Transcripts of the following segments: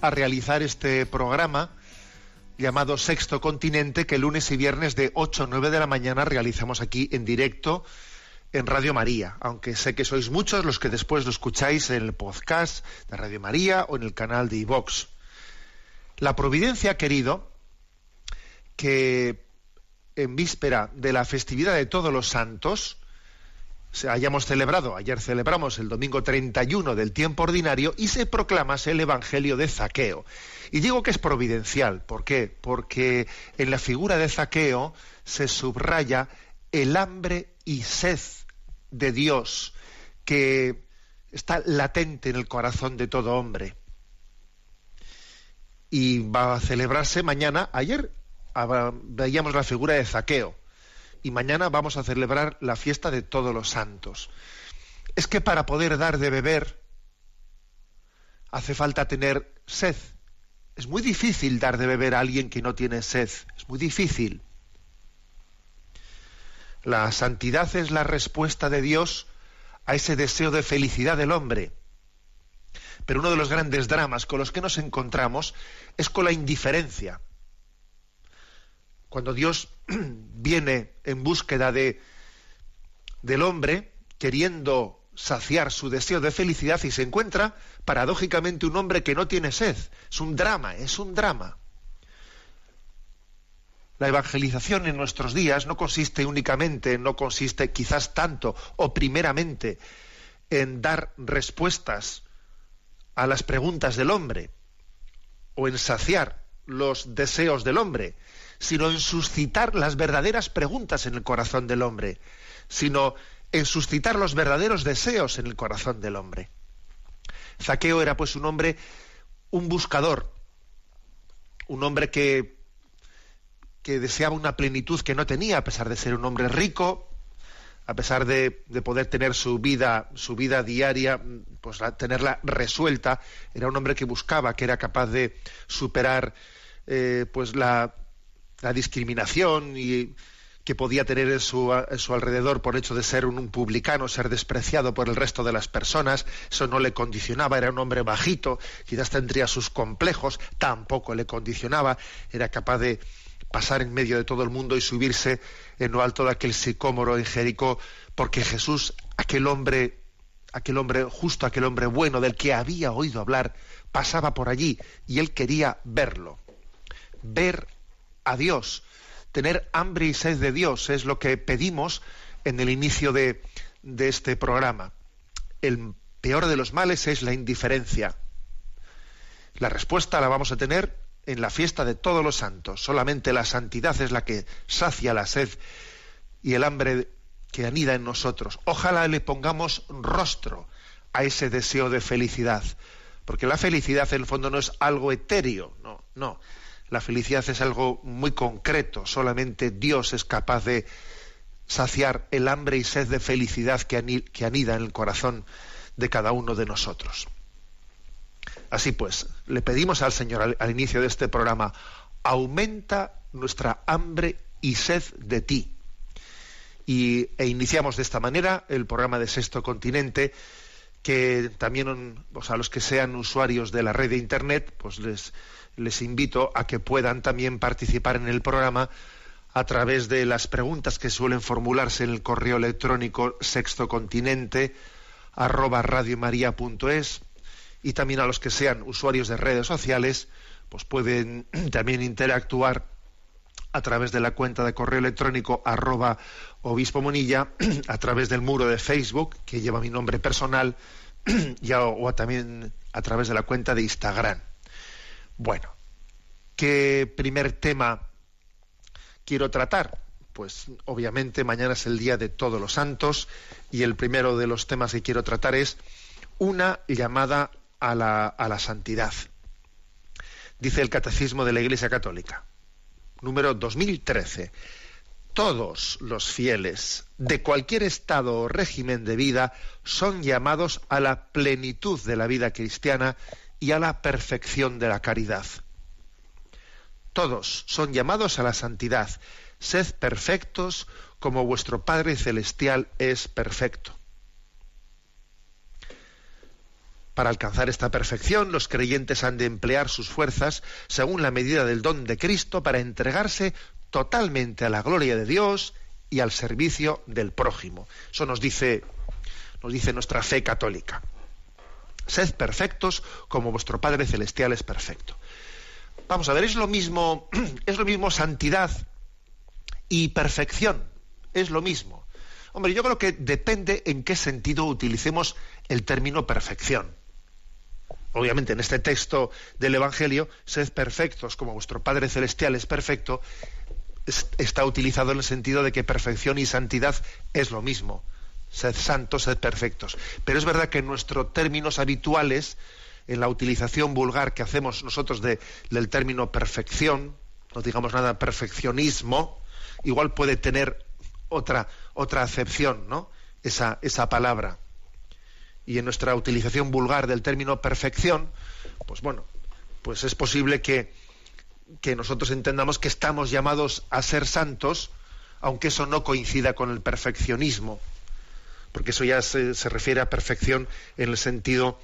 a realizar este programa llamado Sexto Continente, que lunes y viernes de 8 a 9 de la mañana realizamos aquí en directo en Radio María, aunque sé que sois muchos los que después lo escucháis en el podcast de Radio María o en el canal de iVox. La providencia ha querido que en víspera de la festividad de todos los santos, hayamos celebrado, ayer celebramos el domingo 31 del tiempo ordinario y se proclamase el Evangelio de Zaqueo. Y digo que es providencial, ¿por qué? Porque en la figura de Zaqueo se subraya el hambre y sed de Dios que está latente en el corazón de todo hombre. Y va a celebrarse mañana, ayer veíamos la figura de Zaqueo, y mañana vamos a celebrar la fiesta de todos los santos. Es que para poder dar de beber hace falta tener sed. Es muy difícil dar de beber a alguien que no tiene sed. Es muy difícil. La santidad es la respuesta de Dios a ese deseo de felicidad del hombre. Pero uno de los grandes dramas con los que nos encontramos es con la indiferencia. Cuando Dios viene en búsqueda de, del hombre, queriendo saciar su deseo de felicidad y se encuentra paradójicamente un hombre que no tiene sed. Es un drama, es un drama. La evangelización en nuestros días no consiste únicamente, no consiste quizás tanto o primeramente en dar respuestas a las preguntas del hombre o en saciar los deseos del hombre, sino en suscitar las verdaderas preguntas en el corazón del hombre, sino en suscitar los verdaderos deseos en el corazón del hombre. Zaqueo era pues un hombre, un buscador, un hombre que, que deseaba una plenitud que no tenía, a pesar de ser un hombre rico, a pesar de, de poder tener su vida, su vida diaria, pues la- tenerla resuelta, era un hombre que buscaba, que era capaz de superar eh, pues la, la discriminación y que podía tener en su, en su alrededor por hecho de ser un, publicano, ser despreciado por el resto de las personas, eso no le condicionaba, era un hombre bajito, quizás tendría sus complejos, tampoco le condicionaba, era capaz de pasar en medio de todo el mundo y subirse en lo alto de aquel sicómoro en Jericó, porque Jesús, aquel hombre, aquel hombre justo, aquel hombre bueno del que había oído hablar, pasaba por allí y él quería verlo, ver a Dios, tener hambre y sed de Dios, es lo que pedimos en el inicio de, de este programa. El peor de los males es la indiferencia. La respuesta la vamos a tener en la fiesta de todos los santos. Solamente la santidad es la que sacia la sed y el hambre que anida en nosotros. Ojalá le pongamos rostro a ese deseo de felicidad, porque la felicidad en el fondo no es algo etéreo, no, no. La felicidad es algo muy concreto, solamente Dios es capaz de saciar el hambre y sed de felicidad que, ani- que anida en el corazón de cada uno de nosotros. Así pues, le pedimos al Señor al, al inicio de este programa, aumenta nuestra hambre y sed de ti. Y, e iniciamos de esta manera el programa de Sexto Continente, que también pues, a los que sean usuarios de la red de Internet, pues les, les invito a que puedan también participar en el programa a través de las preguntas que suelen formularse en el correo electrónico sextocontinente arroba radiomaria.es y también a los que sean usuarios de redes sociales pues pueden también interactuar a través de la cuenta de correo electrónico arroba obispo monilla, a través del muro de Facebook, que lleva mi nombre personal, o también a través de la cuenta de Instagram. Bueno, ¿qué primer tema quiero tratar? Pues obviamente mañana es el día de todos los santos y el primero de los temas que quiero tratar es una llamada a la, a la santidad. Dice el Catecismo de la Iglesia Católica, número 2013. Todos los fieles de cualquier estado o régimen de vida son llamados a la plenitud de la vida cristiana y a la perfección de la caridad. Todos son llamados a la santidad. Sed perfectos como vuestro Padre Celestial es perfecto. Para alcanzar esta perfección, los creyentes han de emplear sus fuerzas según la medida del don de Cristo para entregarse totalmente a la gloria de Dios y al servicio del prójimo. Eso nos dice, nos dice nuestra fe católica. Sed perfectos como vuestro Padre Celestial es perfecto. Vamos a ver, es lo mismo, es lo mismo santidad y perfección. Es lo mismo. Hombre, yo creo que depende en qué sentido utilicemos el término perfección obviamente en este texto del Evangelio, sed perfectos como vuestro Padre Celestial es perfecto, está utilizado en el sentido de que perfección y santidad es lo mismo. Sed santos, sed perfectos. Pero es verdad que en nuestros términos habituales, en la utilización vulgar que hacemos nosotros de, del término perfección, no digamos nada perfeccionismo, igual puede tener otra, otra acepción, ¿no? Esa, esa palabra y en nuestra utilización vulgar del término perfección, pues bueno, pues es posible que, que nosotros entendamos que estamos llamados a ser santos, aunque eso no coincida con el perfeccionismo, porque eso ya se, refiere a perfección en el sentido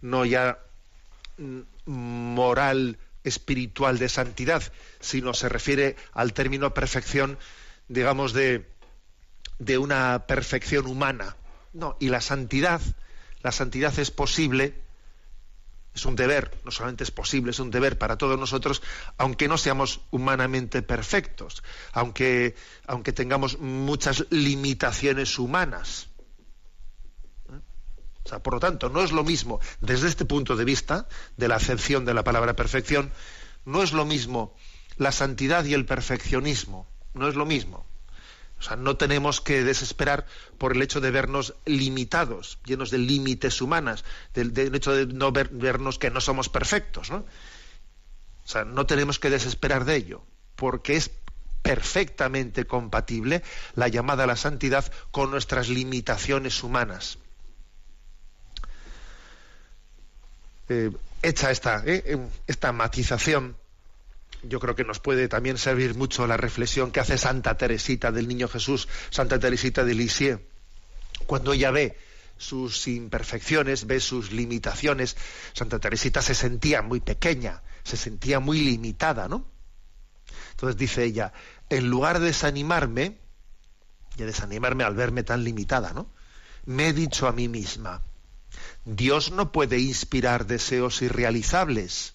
no ya moral, espiritual de santidad, sino se refiere al término perfección, digamos, de, de una perfección humana. No, y la santidad, la santidad es posible, es un deber, no solamente es posible, es un deber para todos nosotros, aunque no seamos humanamente perfectos, aunque, aunque tengamos muchas limitaciones humanas. O sea, por lo tanto, no es lo mismo, desde este punto de vista, de la acepción de la palabra perfección, no es lo mismo la santidad y el perfeccionismo, no es lo mismo. O sea, no tenemos que desesperar por el hecho de vernos limitados, llenos de límites humanas, del, hecho de no vernos que no somos perfectos, ¿no? O sea, no tenemos que desesperar de ello, porque es perfectamente compatible la llamada a la santidad con nuestras limitaciones humanas. Eh, hecha esta, eh, esta matización, yo creo que nos puede también servir mucho la reflexión que hace Santa Teresita del Niño Jesús, Santa Teresita de Lisieux, cuando ella ve sus imperfecciones, ve sus limitaciones. Santa Teresita se sentía muy pequeña, se sentía muy limitada, ¿no? Entonces dice ella, en lugar de desanimarme, y desanimarme al verme tan limitada, ¿no? Me he dicho a mí misma, Dios no puede inspirar deseos irrealizables.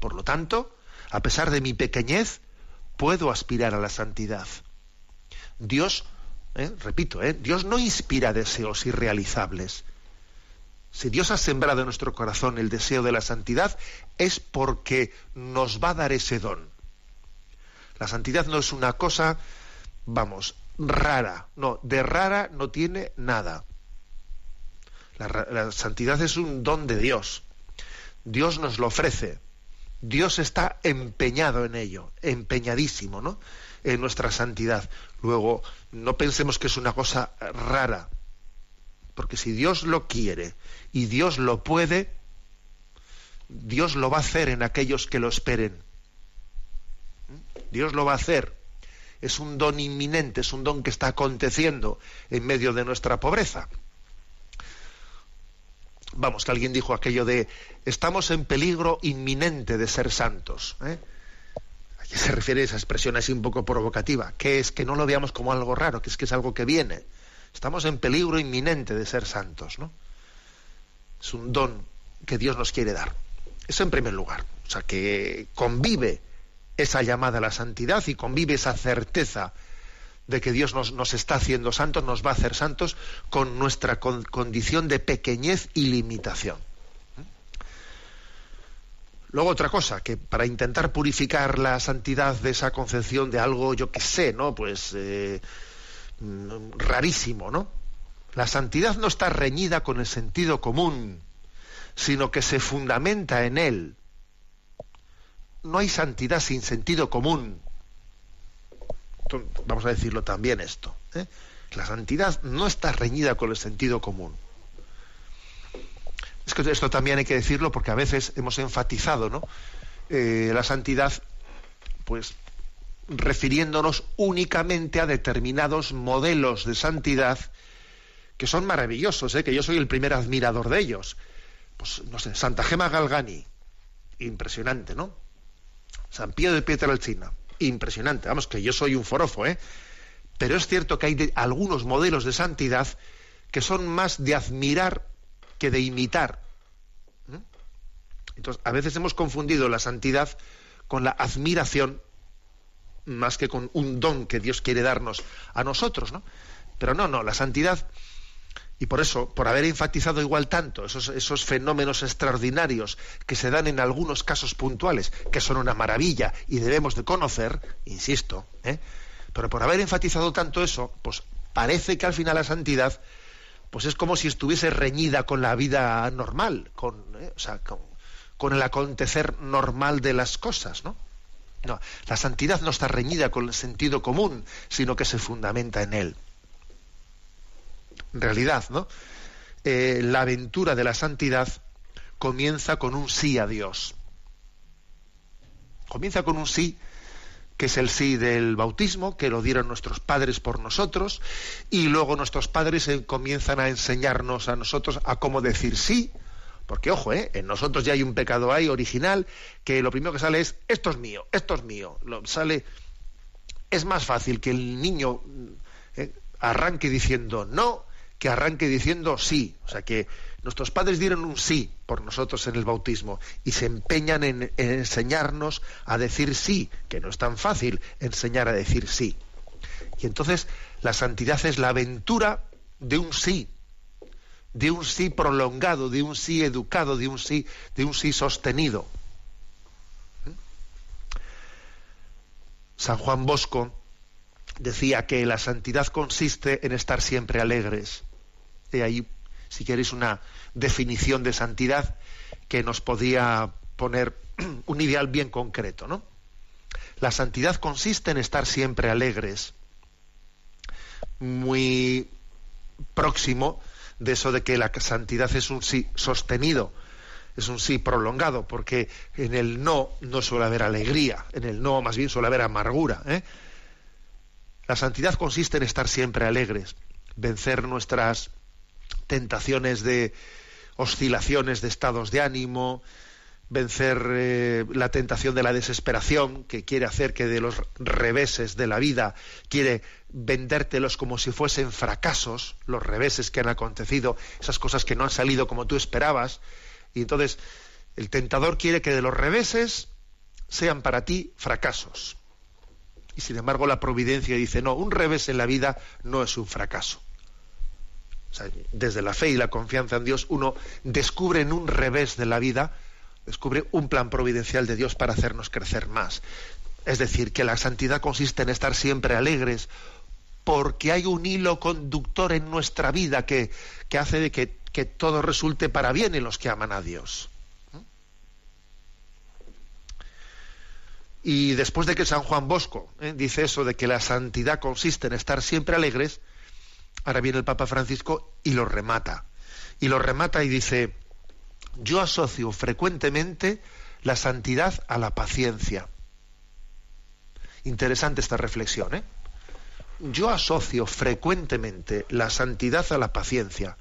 Por lo tanto, a pesar de mi pequeñez, puedo aspirar a la santidad. Dios, eh, repito, eh, Dios no inspira deseos irrealizables. Si Dios ha sembrado en nuestro corazón el deseo de la santidad, es porque nos va a dar ese don. La santidad no es una cosa, vamos, rara. No, de rara no tiene nada. La santidad es un don de Dios. Dios nos lo ofrece. Dios está empeñado en ello, empeñadísimo, ¿no? En nuestra santidad. Luego, no pensemos que es una cosa rara, porque si Dios lo quiere y Dios lo puede, Dios lo va a hacer en aquellos que lo esperen. Dios lo va a hacer. Es un don inminente, es un don que está aconteciendo en medio de nuestra pobreza vamos, que alguien dijo aquello de estamos en peligro inminente de ser santos. ¿eh? ¿A qué se refiere esa expresión así un poco provocativa? Que es que no lo veamos como algo raro, que es que es algo que viene. Estamos en peligro inminente de ser santos, ¿no? Es un don que Dios nos quiere dar. Eso en primer lugar. O sea, que convive esa llamada a la santidad y convive esa certeza de que Dios nos, está haciendo santos, nos va a hacer santos con nuestra condición de pequeñez y limitación. Luego otra cosa, que para intentar purificar la santidad de esa concepción de algo, yo que sé, ¿no? Pues eh, mm, rarísimo, ¿no? La santidad no está reñida con el sentido común, sino que se fundamenta en él. No hay santidad sin sentido común. Vamos a decirlo también esto. ¿eh? La santidad no está reñida con el sentido común. Es que esto también hay que decirlo porque a veces hemos enfatizado ¿no? Eh, la santidad, pues refiriéndonos únicamente a determinados modelos de santidad que son maravillosos, ¿eh? que yo soy el primer admirador de ellos. Pues no sé, Santa Gema Galgani, impresionante, ¿no? San Pío de Pietrelcina, impresionante. Vamos, que yo soy un forofo, ¿eh? Pero es cierto que hay algunos modelos de santidad que son más de admirar que de imitar. Entonces, a veces hemos confundido la santidad con la admiración más que con un don que Dios quiere darnos a nosotros, ¿no? Pero no, no, la santidad, y por eso, por haber enfatizado igual tanto esos, fenómenos extraordinarios que se dan en algunos casos puntuales, que son una maravilla y debemos de conocer, insisto, ¿eh? pero por haber enfatizado tanto eso, pues parece que al final la santidad pues es como si estuviese reñida con la vida normal, con, ¿eh? sea, con, el acontecer normal de las cosas, ¿no? No, la santidad no está reñida con el sentido común, sino que se fundamenta en él. Realidad, ¿no? Eh, la aventura de la santidad comienza con un sí a Dios. Comienza con un sí que es el sí del bautismo, que lo dieron nuestros padres por nosotros, y luego nuestros padres eh, comienzan a enseñarnos a nosotros a cómo decir sí, porque ojo, eh, en nosotros ya hay un pecado ahí original, que lo primero que sale es, esto es mío, esto es mío, lo, sale, es más fácil que el niño eh, arranque diciendo no, que arranque diciendo sí, o sea que Nuestros padres dieron un sí por nosotros en el bautismo y se empeñan en, enseñarnos a decir sí, que no es tan fácil enseñar a decir sí. Y entonces la santidad es la aventura de un sí, de un sí prolongado, de un sí educado, de un sí, de un sí sostenido. San Juan Bosco decía que la santidad consiste en estar siempre alegres. De ahí si queréis, una definición de santidad que nos podía poner un ideal bien concreto, ¿no? La santidad consiste en estar siempre alegres, muy próximo de eso de que la santidad es un sí sostenido, es un sí prolongado, porque en el no no suele haber alegría, en el no más bien suele haber amargura. ¿eh? La santidad consiste en estar siempre alegres, vencer nuestras tentaciones de oscilaciones de estados de ánimo, vencer eh, la tentación de la desesperación, que quiere hacer que de los reveses de la vida, quiere vendértelos como si fuesen fracasos, los reveses que han acontecido, esas cosas que no han salido como tú esperabas. Y entonces el tentador quiere que de los reveses sean para ti fracasos. Y sin embargo la providencia dice, no, un revés en la vida no es un fracaso desde la fe y la confianza en Dios, uno descubre en un revés de la vida, descubre un plan providencial de Dios para hacernos crecer más. Es decir, que la santidad consiste en estar siempre alegres, porque hay un hilo conductor en nuestra vida que, hace de que, todo resulte para bien en los que aman a Dios. Y después de que San Juan Bosco ¿eh? dice eso de que la santidad consiste en estar siempre alegres, Ahora viene el Papa Francisco y lo remata. Y lo remata y dice, yo asocio frecuentemente la santidad a la paciencia. Interesante esta reflexión, ¿eh? Yo asocio frecuentemente la santidad a la paciencia.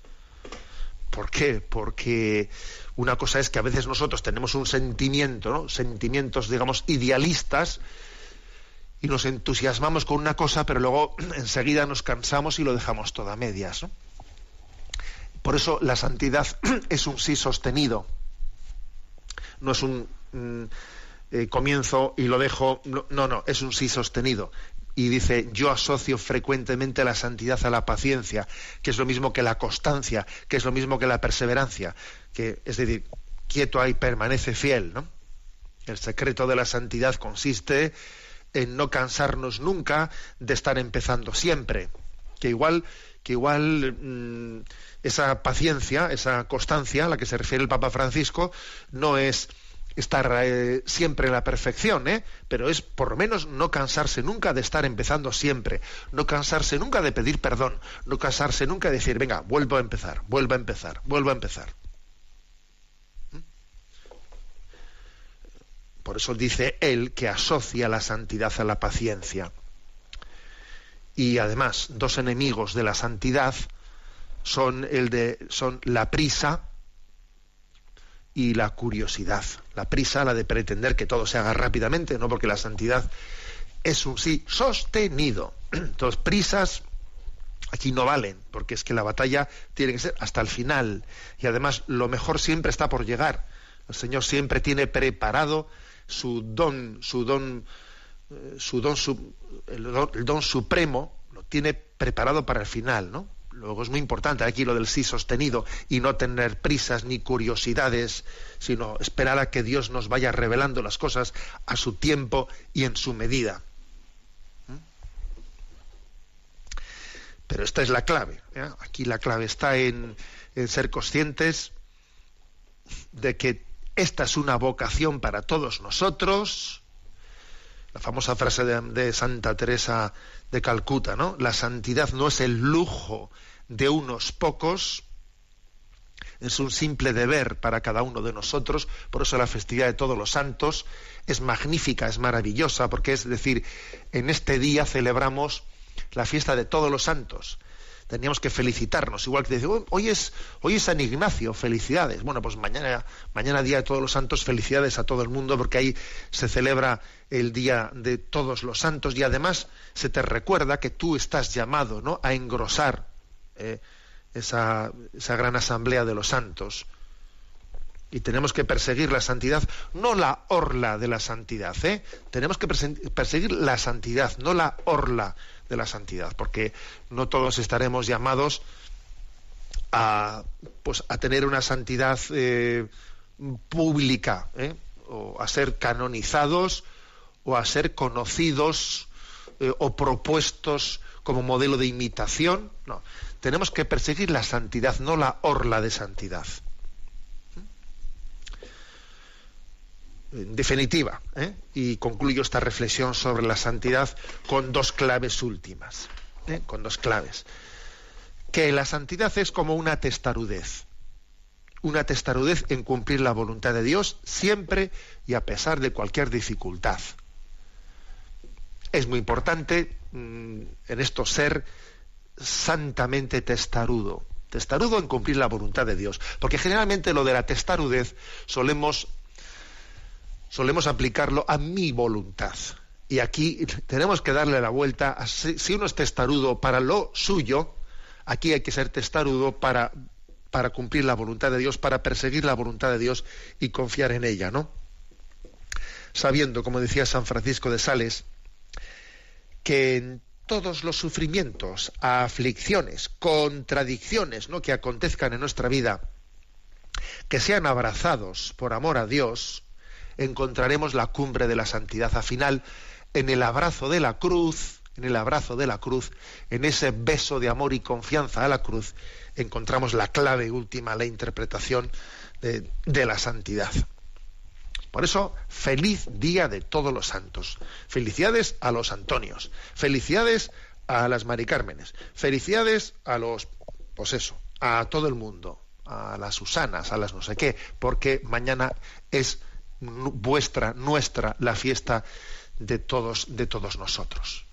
¿Por qué? Porque una cosa es que a veces nosotros tenemos un sentimiento, ¿no? sentimientos, digamos, idealistas, y nos entusiasmamos con una cosa, pero luego enseguida nos cansamos y lo dejamos todo a medias. Por eso la santidad es un sí sostenido. No es un mm, eh, comienzo y lo dejo. No, no, es un sí sostenido. Y dice, yo asocio frecuentemente la santidad a la paciencia, que es lo mismo que la constancia, que es lo mismo que la perseverancia, que es decir, quieto ahí permanece fiel, ¿no? El secreto de la santidad consiste en no cansarnos nunca de estar empezando siempre, que igual que igual mm, esa paciencia, esa constancia a la que se refiere el Papa Francisco, no es estar eh, siempre en la perfección, ¿eh? pero es por lo menos no cansarse nunca de estar empezando siempre, no cansarse nunca de pedir perdón, no cansarse nunca de decir, venga, vuelvo a empezar, vuelvo a empezar, vuelvo a empezar. Por eso dice él que asocia la santidad a la paciencia. Y además, dos enemigos de la santidad son el de son la prisa y la curiosidad. La prisa, la de pretender que todo se haga rápidamente, no porque la santidad es un sí sostenido. Entonces, prisas aquí no valen, porque es que la batalla tiene que ser hasta el final. Y además, lo mejor siempre está por llegar. El Señor siempre tiene preparado su don, su don, eh, su don, el don, el don supremo, lo tiene preparado para el final, ¿no? Luego es muy importante aquí lo del sí sostenido y no tener prisas ni curiosidades, sino esperar a que Dios nos vaya revelando las cosas a su tiempo y en su medida. ¿Mm? Pero esta es la clave. ¿eh? Aquí la clave está en, ser conscientes de que esta es una vocación para todos nosotros. La famosa frase de, de Santa Teresa de Calcuta, ¿no? La santidad no es el lujo de unos pocos, es un simple deber para cada uno de nosotros, por eso la festividad de todos los santos es magnífica, es maravillosa, porque es decir, en este día celebramos la fiesta de todos los santos. Teníamos que felicitarnos, igual que decir, hoy es, hoy es San Ignacio, felicidades. Bueno, pues mañana, mañana día de todos los santos, felicidades a todo el mundo, porque ahí se celebra el día de todos los santos y además se te recuerda que tú estás llamado ¿no? a engrosar eh, esa, esa gran asamblea de los santos. Y tenemos que perseguir la santidad, no la orla de la santidad, ¿eh? Tenemos que perseguir la santidad, no la orla de la santidad, porque no todos estaremos llamados a, pues, a tener una santidad eh, pública, ¿eh? o a ser canonizados, o a ser conocidos o propuestos como modelo de imitación. No, tenemos que perseguir la santidad, no la orla de santidad. Definitiva, ¿eh? y concluyo esta reflexión sobre la santidad con dos claves últimas, ¿eh? con dos claves. Que la santidad es como una testarudez, una testarudez en cumplir la voluntad de Dios siempre y a pesar de cualquier dificultad. Es muy importante mm, en esto ser santamente testarudo. Testarudo en cumplir la voluntad de Dios. Porque generalmente lo de la testarudez solemos, solemos aplicarlo a mi voluntad. Y aquí tenemos que darle la vuelta. si uno es testarudo para lo suyo, aquí hay que ser testarudo para, para cumplir la voluntad de Dios, para perseguir la voluntad de Dios y confiar en ella, ¿no? Sabiendo, como decía San Francisco de Sales, que en todos los sufrimientos, aflicciones, contradicciones ¿no? que acontezcan en nuestra vida, que sean abrazados por amor a Dios, encontraremos la cumbre de la santidad. Al final, en el abrazo de la cruz, en el abrazo de la cruz, en ese beso de amor y confianza a la cruz, encontramos la clave última, la interpretación de, la santidad. Por eso, feliz día de todos los santos. Felicidades a los Antonios. Felicidades a las Mari Cármenes. Felicidades a los, pues eso, a todo el mundo. A las Susanas, a las no sé qué. Porque mañana es vuestra, nuestra, la fiesta de todos, de todos nosotros.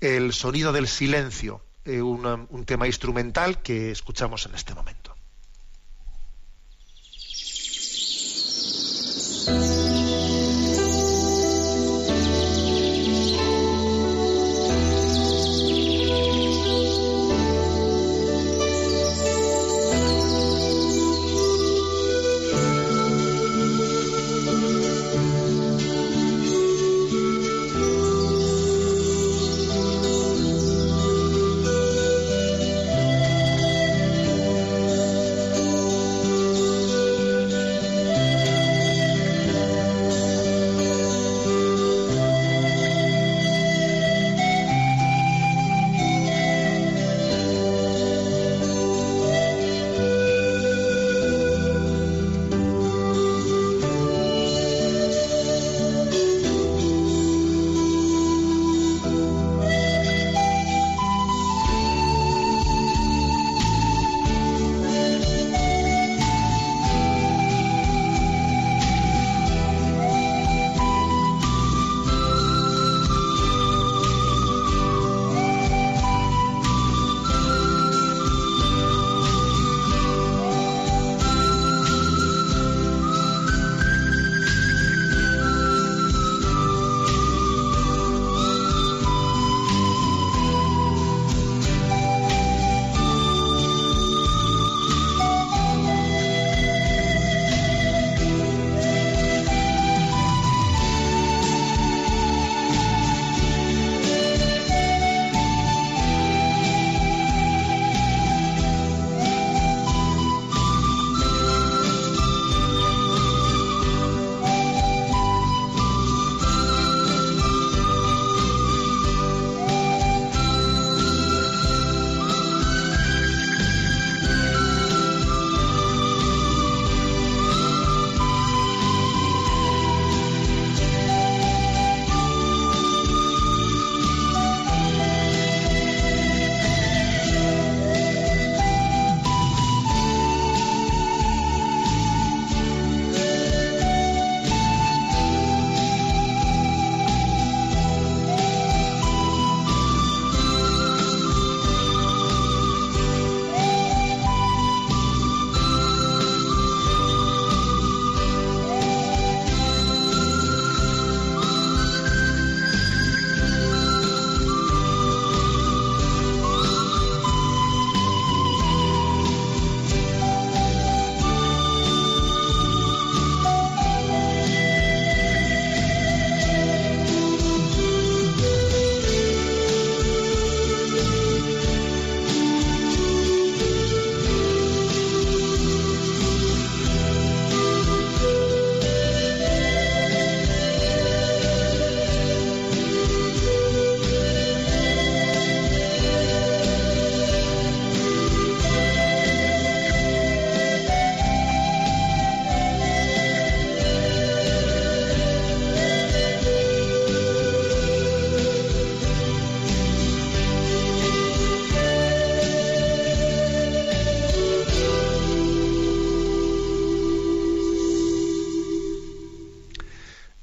El sonido del silencio, eh, un tema instrumental que escuchamos en este momento.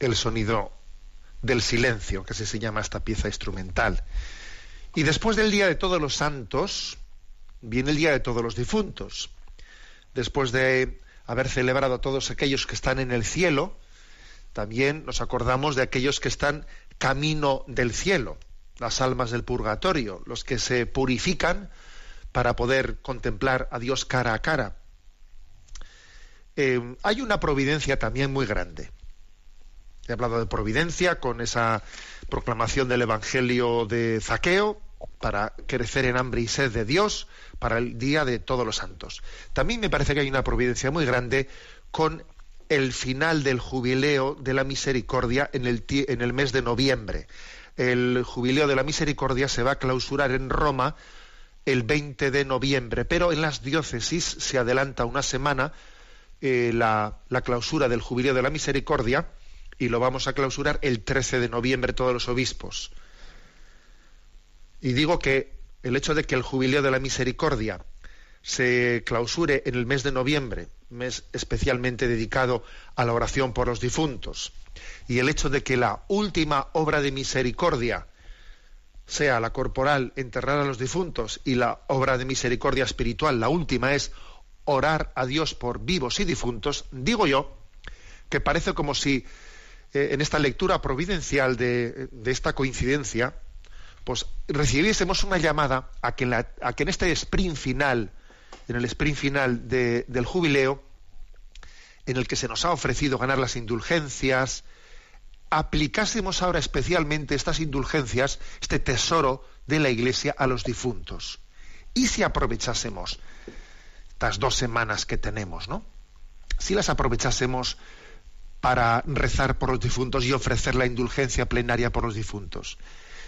El sonido del silencio, que así se llama esta pieza instrumental. Y después del Día de Todos los Santos, viene el Día de Todos los Difuntos. Después de haber celebrado a todos aquellos que están en el cielo, también nos acordamos de aquellos que están camino del cielo, las almas del purgatorio, los que se purifican para poder contemplar a Dios cara a cara. Eh, hay una providencia también muy grande. He hablado de providencia con esa proclamación del Evangelio de Zaqueo para crecer en hambre y sed de Dios para el día de todos los santos. También me parece que hay una providencia muy grande con el final del jubileo de la misericordia en el, en el mes de noviembre. El jubileo de la misericordia se va a clausurar en Roma el 20 de noviembre, pero en las diócesis se adelanta una semana eh, la, la clausura del jubileo de la misericordia y lo vamos a clausurar el 13 de noviembre todos los obispos. Y digo que el hecho de que el jubileo de la misericordia se clausure en el mes de noviembre, mes especialmente dedicado a la oración por los difuntos, y el hecho de que la última obra de misericordia sea la corporal, enterrar a los difuntos, y la obra de misericordia espiritual, la última es orar a Dios por vivos y difuntos, digo yo que parece como si eh, en esta lectura providencial de, esta coincidencia, pues recibiésemos una llamada a que, en este sprint final, en el sprint final del jubileo, en el que se nos ha ofrecido ganar las indulgencias, aplicásemos ahora especialmente estas indulgencias, este tesoro de la Iglesia a los difuntos. Y si aprovechásemos estas dos semanas que tenemos, ¿no? Si las aprovechásemos para rezar por los difuntos y ofrecer la indulgencia plenaria por los difuntos.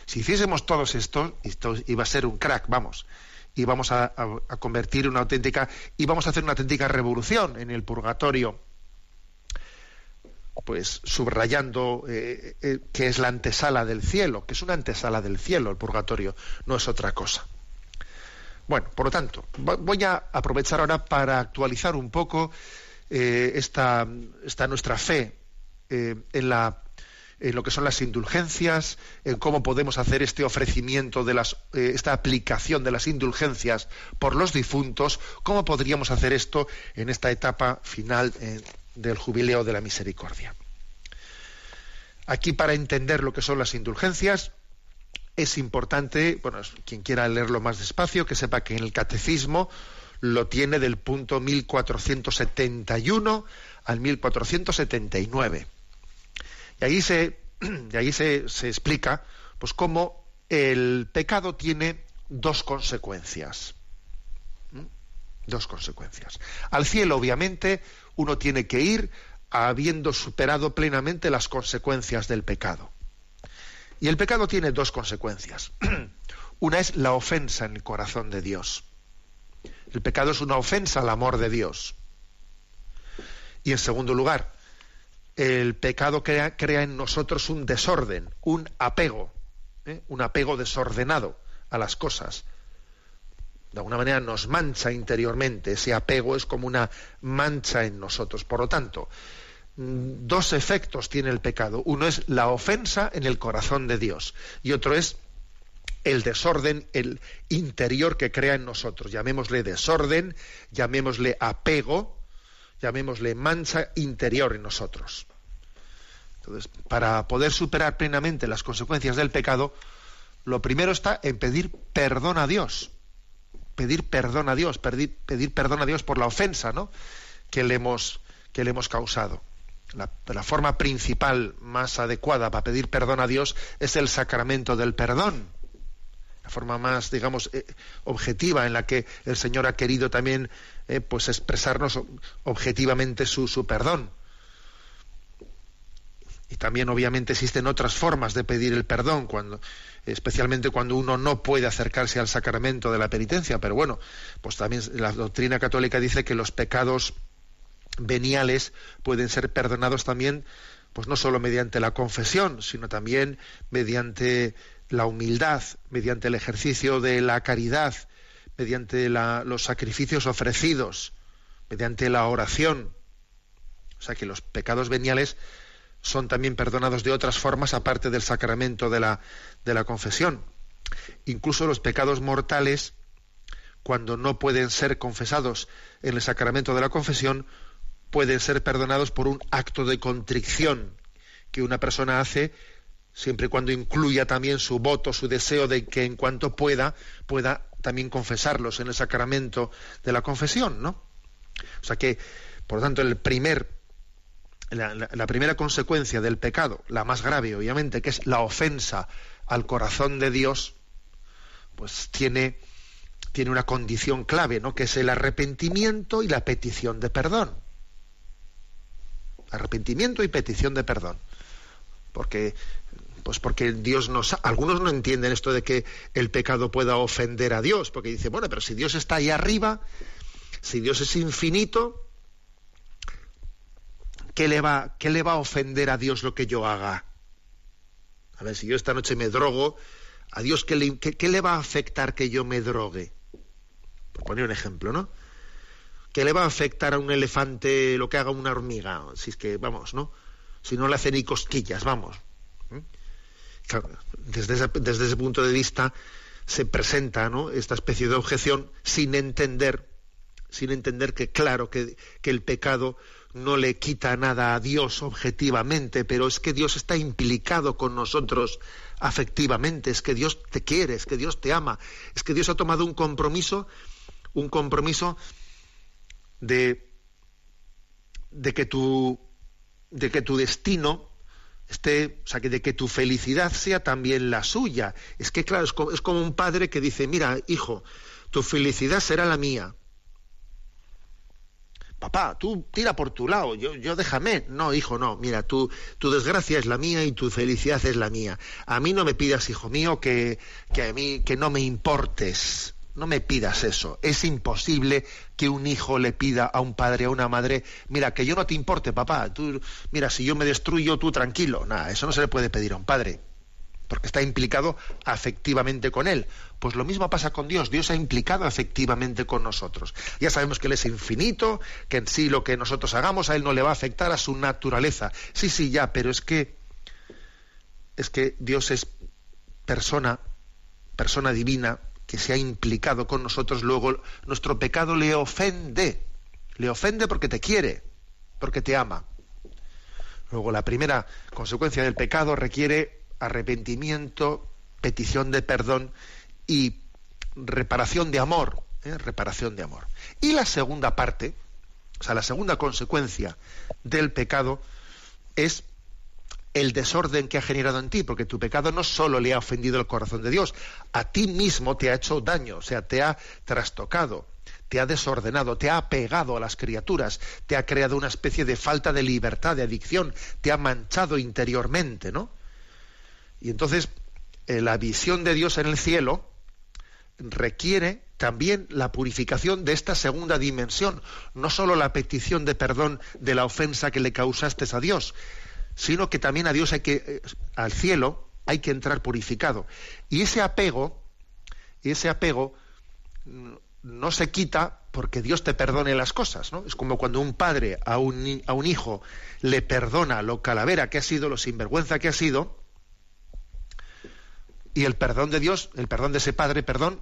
Si hiciésemos todos esto, esto iba a ser un crack, vamos, y vamos a, convertir una auténtica, y vamos a hacer una auténtica revolución en el purgatorio, pues subrayando eh, eh, que es la antesala del cielo, que es una antesala del cielo el purgatorio, no es otra cosa. Bueno, por lo tanto, voy a aprovechar ahora para actualizar un poco eh, esta, nuestra fe eh, en, lo que son las indulgencias, en cómo podemos hacer este ofrecimiento de las, eh, esta aplicación de las indulgencias por los difuntos, cómo podríamos hacer esto en esta etapa final del jubileo de la misericordia. Aquí para entender lo que son las indulgencias es importante, bueno, quien quiera leerlo más despacio, que sepa que en el catecismo lo tiene del punto 1471 al 1479. Y ahí se, ahí se, se explica pues cómo el pecado tiene dos consecuencias. ¿Mm? Dos consecuencias. Al cielo, obviamente, uno tiene que ir habiendo superado plenamente las consecuencias del pecado. Y el pecado tiene dos consecuencias. Una es la ofensa en el corazón de Dios. El pecado es una ofensa al amor de Dios. Y en segundo lugar, el pecado crea, en nosotros un desorden, un apego, ¿eh? un apego desordenado a las cosas. De alguna manera nos mancha interiormente, ese apego es como una mancha en nosotros. Por lo tanto, dos efectos tiene el pecado. Uno es la ofensa en el corazón de Dios y otro es el desorden, el interior que crea en nosotros. Llamémosle desorden, llamémosle apego, llamémosle mancha interior en nosotros. Entonces, para poder superar plenamente las consecuencias del pecado, lo primero está en pedir perdón a Dios. Pedir perdón a Dios, pedir, pedir perdón a Dios por la ofensa ¿no? que, le hemos, que le hemos causado. La, la, forma principal más adecuada para pedir perdón a Dios es el sacramento del perdón forma más, digamos, eh, objetiva en la que el Señor ha querido también eh, pues expresarnos objetivamente su, su perdón. Y también obviamente existen otras formas de pedir el perdón, cuando, especialmente cuando uno no puede acercarse al sacramento de la penitencia. Pero bueno, pues también la doctrina católica dice que los pecados veniales pueden ser perdonados también, pues no solo mediante la confesión, sino también mediante la humildad, mediante el ejercicio de la caridad, mediante los sacrificios ofrecidos, mediante la oración. O sea que los pecados veniales son también perdonados de otras formas aparte del sacramento de la, de la confesión. Incluso los pecados mortales, cuando no pueden ser confesados en el sacramento de la confesión, pueden ser perdonados por un acto de contrición que una persona hace siempre y cuando incluya también su voto, su deseo de que en cuanto pueda, pueda también confesarlos en el sacramento de la confesión, ¿no? O sea que, por lo tanto, el primer, la, primera consecuencia del pecado, la más grave, obviamente, que es la ofensa al corazón de Dios, pues tiene, tiene una condición clave, ¿no? Que es el arrepentimiento y la petición de perdón. Arrepentimiento y petición de perdón. Porque pues porque Dios nos... Algunos no entienden esto de que el pecado pueda ofender a Dios, porque dicen, bueno, pero si Dios está ahí arriba, si Dios es infinito, ¿qué le va, qué le va a ofender a Dios lo que yo haga? A ver, si yo esta noche me drogo, ¿a Dios qué le, qué le va a afectar que yo me drogue? Por poner un ejemplo, ¿no? ¿Qué le va a afectar a un elefante lo que haga una hormiga? Si es que, vamos, ¿no? Si no le hace ni cosquillas, vamos desde, ese, punto de vista se presenta esta especie de objeción sin entender, sin entender que claro que, que el pecado no le quita nada a Dios objetivamente, pero es que Dios está implicado con nosotros afectivamente, es que Dios te quiere, es que Dios te ama, es que Dios ha tomado un compromiso, un compromiso de, de que tu de que tu destino este, o sea, que de que tu felicidad sea también la suya. Es que, claro, es como, un padre que dice, mira, hijo, tu felicidad será la mía. Papá, tú tira por tu lado, yo, yo déjame. No, hijo, no. Mira, tu desgracia es la mía y tu felicidad es la mía. A mí no me pidas, hijo mío, que, que a mí que no me importes. No me pidas eso. Es imposible que un hijo le pida a un padre, a una madre, mira, que yo no te importe, papá. Tú, mira, si yo me destruyo, tú tranquilo. Nada, eso no se le puede pedir a un padre, porque está implicado afectivamente con él. Pues lo mismo pasa con Dios. Dios ha implicado afectivamente con nosotros. Ya sabemos que Él es infinito, que en sí lo que nosotros hagamos a Él no le va a afectar a su naturaleza. Sí, sí, ya, pero es que es que Dios es persona, persona divina, que se ha implicado con nosotros, luego nuestro pecado le ofende. Le ofende porque te quiere, porque te ama. Luego la primera consecuencia del pecado requiere arrepentimiento, petición de perdón y reparación de amor. ¿eh? Reparación de amor. Y la segunda parte, o sea, la segunda consecuencia del pecado es el desorden que ha generado en ti, porque tu pecado no solo le ha ofendido el corazón de Dios, a ti mismo te ha hecho daño, o sea, te ha trastocado, te ha desordenado, te ha pegado a las criaturas, te ha creado una especie de falta de libertad, de adicción, te ha manchado interiormente, ¿no? Y entonces eh, la visión de Dios en el cielo requiere también la purificación de esta segunda dimensión, no solo la petición de perdón de la ofensa que le causaste a Dios, sino que también a Dios hay que, eh, al cielo, hay que entrar purificado. Y ese apego, ese apego mm, no se quita porque Dios te perdone las cosas, ¿no? Es como cuando un padre a un, a un hijo le perdona lo calavera que ha sido, lo sinvergüenza que ha sido, y el perdón de Dios, el perdón de ese padre, perdón,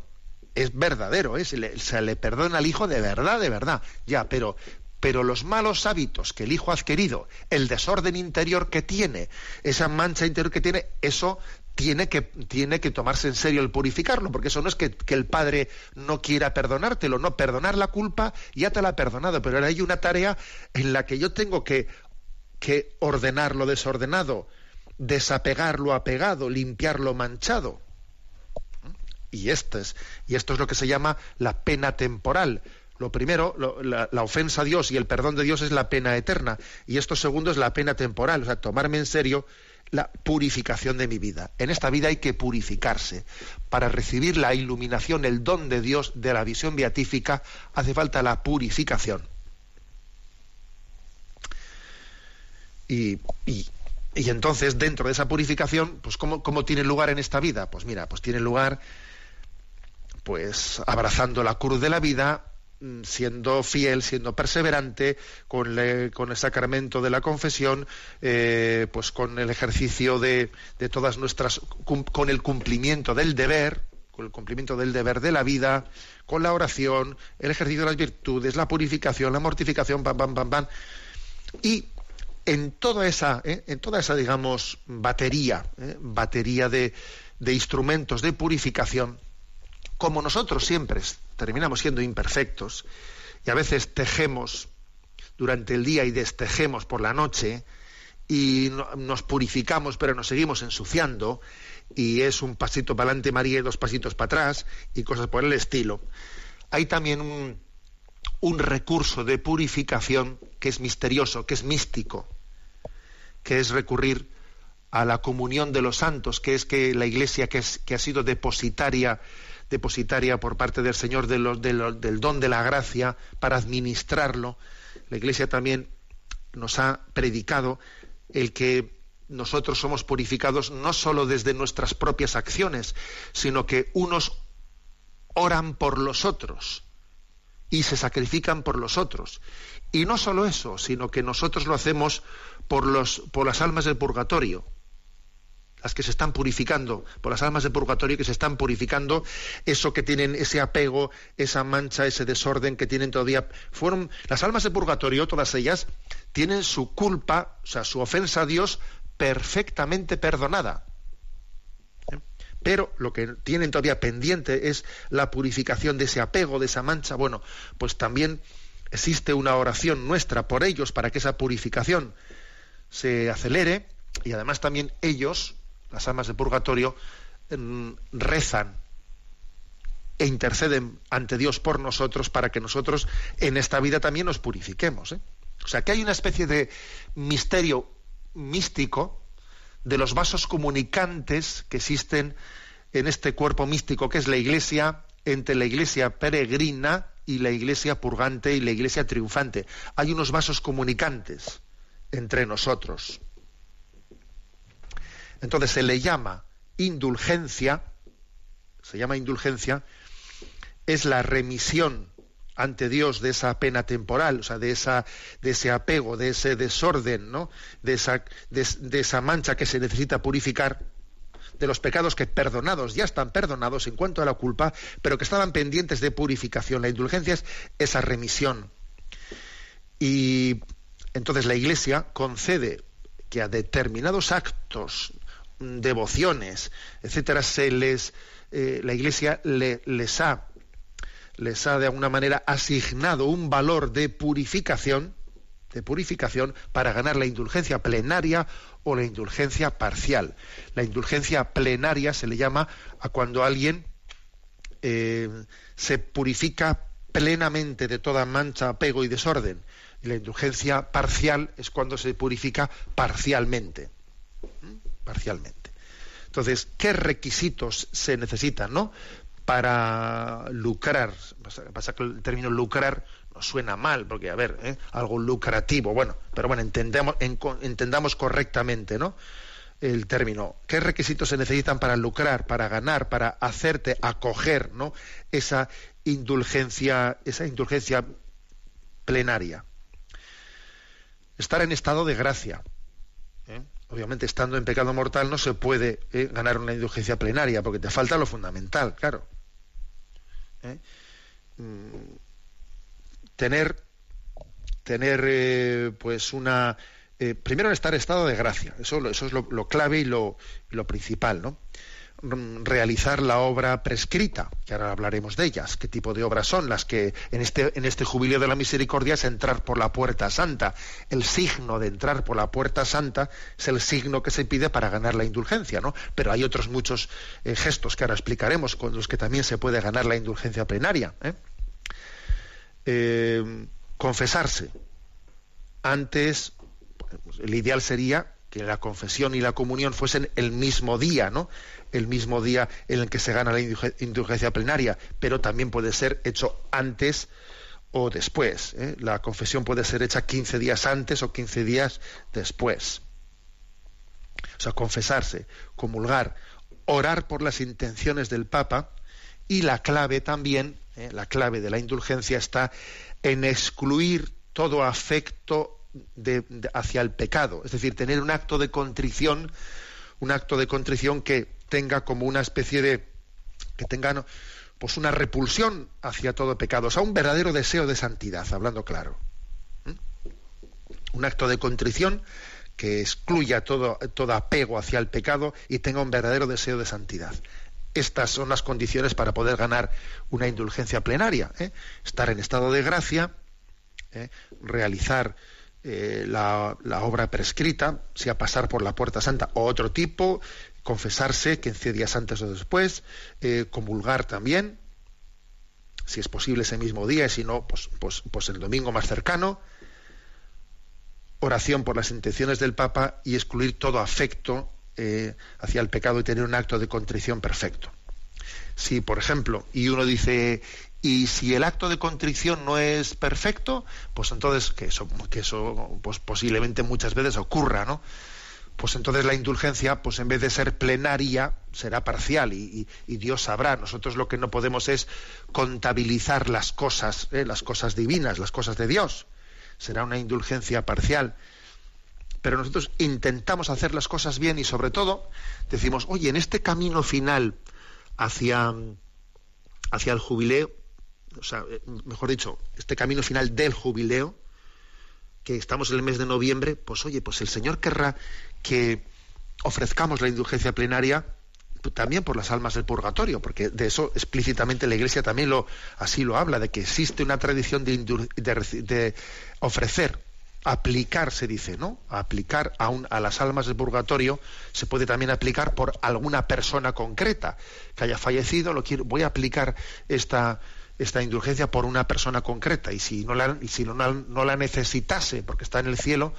es verdadero, ¿eh? se, le, se le perdona al hijo de verdad, de verdad, ya, pero, pero los malos hábitos que el hijo ha adquirido, el desorden interior que tiene, esa mancha interior que tiene, eso tiene que, tiene que tomarse en serio el purificarlo, porque eso no es que, el padre no quiera perdonártelo, no, perdonar la culpa ya te la ha perdonado, pero ahora hay una tarea en la que yo tengo que, que ordenar lo desordenado, desapegar lo apegado, limpiar lo manchado. Y esto, es, y esto es lo que se llama la pena temporal. Lo primero, la, ofensa a Dios y el perdón de Dios es la pena eterna. Y esto segundo es la pena temporal, o sea, tomarme en serio la purificación de mi vida. En esta vida hay que purificarse. Para recibir la iluminación, el don de Dios de la visión beatífica, hace falta la purificación. Y, entonces, dentro de esa purificación, pues ¿cómo, ¿cómo tiene lugar en esta vida? Pues mira, pues tiene lugar pues abrazando la cruz de la vida, siendo fiel, siendo perseverante con, le- con el sacramento de la confesión, eh, pues con el ejercicio de, de todas nuestras, con el cumplimiento del deber, con el cumplimiento del deber de la vida, con la oración, el ejercicio de las virtudes, la purificación, la mortificación, pam, pam, pam, pam. Y en toda esa, ¿eh? en toda esa, digamos, batería, ¿eh? batería de, de instrumentos de purificación, como nosotros siempre terminamos siendo imperfectos y a veces tejemos durante el día y destejemos por la noche y no- nos purificamos pero nos seguimos ensuciando y es un pasito para adelante María y dos pasitos para atrás y cosas por el estilo. Hay también un, un recurso de purificación que es misterioso, que es místico, que es recurrir a la comunión de los santos, que es que la Iglesia que, es- que ha sido depositaria, depositaria por parte del Señor del don de la gracia para administrarlo, la Iglesia también nos ha predicado el que nosotros somos purificados no sólo desde nuestras propias acciones, sino que unos oran por los otros y se sacrifican por los otros. Y no solo eso, sino que nosotros lo hacemos por, los, por las almas del purgatorio, las que se están purificando, por las almas del purgatorio que se están purificando, eso que tienen ese apego, esa mancha, ese desorden que tienen todavía. Fueron las almas del purgatorio, todas ellas, tienen su culpa, o sea, su ofensa a Dios perfectamente perdonada. Pero lo que tienen todavía pendiente es la purificación de ese apego, de esa mancha. Bueno, pues también existe una oración nuestra por ellos para que esa purificación se acelere y además también ellos, las almas de purgatorio, mm, rezan e interceden ante Dios por nosotros para que nosotros en esta vida también nos purifiquemos. ¿eh? O sea que hay una especie de misterio místico de los vasos comunicantes que existen en este cuerpo místico que es la iglesia, entre la iglesia peregrina y la iglesia purgante y la iglesia triunfante. Hay unos vasos comunicantes entre nosotros. Entonces se le llama indulgencia, se llama indulgencia, es la remisión ante Dios de esa pena temporal, o sea, de, esa, de ese apego, de ese desorden, ¿no? de, esa, de, de esa mancha que se necesita purificar, de los pecados que perdonados ya están perdonados en cuanto a la culpa, pero que estaban pendientes de purificación. La indulgencia es esa remisión. Y entonces la Iglesia concede que a determinados actos, devociones, etcétera, se les eh, la Iglesia le, les ha les ha de alguna manera asignado un valor de purificación, de purificación para ganar la indulgencia plenaria o la indulgencia parcial. La indulgencia plenaria se le llama a cuando alguien eh, se purifica plenamente de toda mancha, apego y desorden. Y la indulgencia parcial es cuando se purifica parcialmente. ¿Mm? Parcialmente. Entonces, ¿qué requisitos se necesitan, no? para lucrar. Pasa que el término lucrar nos suena mal, porque, a ver, ¿eh? algo lucrativo, bueno, pero bueno, entendamos, en, entendamos correctamente, ¿no? El término. ¿Qué requisitos se necesitan para lucrar, para ganar, para hacerte acoger, ¿no? Esa indulgencia, esa indulgencia plenaria. Estar en estado de gracia. ¿eh? Obviamente, estando en pecado mortal no se puede ¿eh? ganar una indulgencia plenaria, porque te falta lo fundamental, claro. ¿eh? tener tener eh, pues una eh, primero estar en estado de gracia eso, eso es lo, lo clave y lo, lo, principal no realizar la obra prescrita que ahora hablaremos de ellas qué tipo de obras son las que en este en este jubileo de la misericordia es entrar por la puerta santa el signo de entrar por la puerta santa es el signo que se pide para ganar la indulgencia no pero hay otros muchos eh, gestos que ahora explicaremos con los que también se puede ganar la indulgencia plenaria ¿eh? Eh, confesarse antes el ideal sería que la confesión y la comunión fuesen el mismo día, ¿no? El mismo día en el que se gana la indulgencia plenaria, pero también puede ser hecho antes o después. ¿eh? La confesión puede ser hecha 15 días antes o 15 días después. O sea, confesarse, comulgar, orar por las intenciones del Papa y la clave también ¿eh? La clave de la indulgencia está en excluir todo afecto hacia el pecado, es decir, tener un acto de contrición, un acto de contrición que tenga como una especie de que tenga pues una repulsión hacia todo pecado, o sea, un verdadero deseo de santidad, hablando claro. Un acto de contrición que excluya todo, todo apego hacia el pecado y tenga un verdadero deseo de santidad. Estas son las condiciones para poder ganar una indulgencia plenaria. ¿eh? Estar en estado de gracia, ¿eh? realizar eh, la, obra prescrita, sea pasar por la puerta santa o otro tipo, confesarse 15 días antes o después, comulgar también, si es posible ese mismo día, y si no, pues, pues, pues el domingo más cercano, oración por las intenciones del Papa y excluir todo afecto eh, hacia el pecado y tener un acto de contrición perfecto. Si, por ejemplo, y uno dice, y si el acto de contrición no es perfecto, pues entonces, que eso, que eso pues posiblemente muchas veces ocurra, ¿no? Pues entonces la indulgencia, pues en vez de ser plenaria, será parcial y, Dios sabrá. Nosotros lo que no podemos es contabilizar las cosas, ¿eh? las cosas divinas, las cosas de Dios. Será una indulgencia parcial pero nosotros intentamos hacer las cosas bien y sobre todo decimos, oye, en este camino final hacia, hacia el jubileo, o sea, eh, mejor dicho, este camino final del jubileo, que estamos en el mes de noviembre, pues oye, pues el Señor querrá que ofrezcamos la indulgencia plenaria también por las almas del purgatorio, porque de eso explícitamente la Iglesia también lo así lo habla, de que existe una tradición de, de ofrecer aplicar, se dice, ¿no? Aplicar a, a las almas del purgatorio se puede también aplicar por alguna persona concreta que haya fallecido. Lo quiero, voy a aplicar esta, esta indulgencia por una persona concreta y si no la, necesitase porque está en el cielo,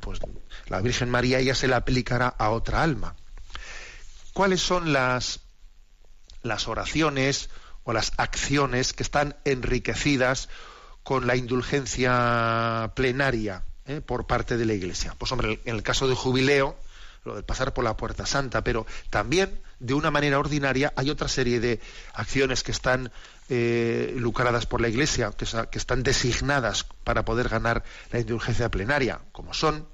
pues la Virgen María ella se la aplicará a otra alma. ¿Cuáles son las, las oraciones o las acciones que están enriquecidas con la indulgencia plenaria ¿eh? por parte de la Iglesia. Pues hombre, en el caso de jubileo, lo de pasar por la puerta santa, pero también de una manera ordinaria hay otra serie de acciones que están eh, lucradas por la Iglesia, que, que, están designadas para poder ganar la indulgencia plenaria, como son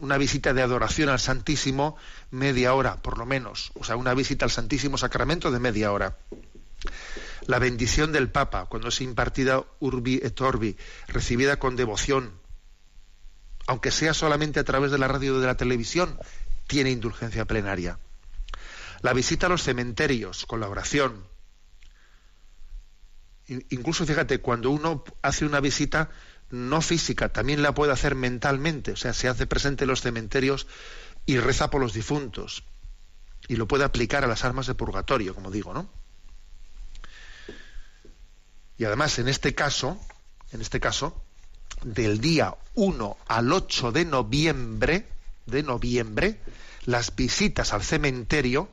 una visita de adoración al Santísimo media hora, por lo menos, o sea, una visita al Santísimo Sacramento de media hora la bendición del Papa, cuando es impartida urbi et orbi, recibida con devoción, aunque sea solamente a través de la radio o de la televisión, tiene indulgencia plenaria. La visita a los cementerios con la oración. Incluso fíjate, cuando uno hace una visita no física, también la puede hacer mentalmente, o sea, se hace presente en los cementerios y reza por los difuntos. Y lo puede aplicar a las armas de purgatorio, como digo, ¿no? Y además, en este caso, en este caso, del día 1 al 8 de noviembre, de noviembre, las visitas al cementerio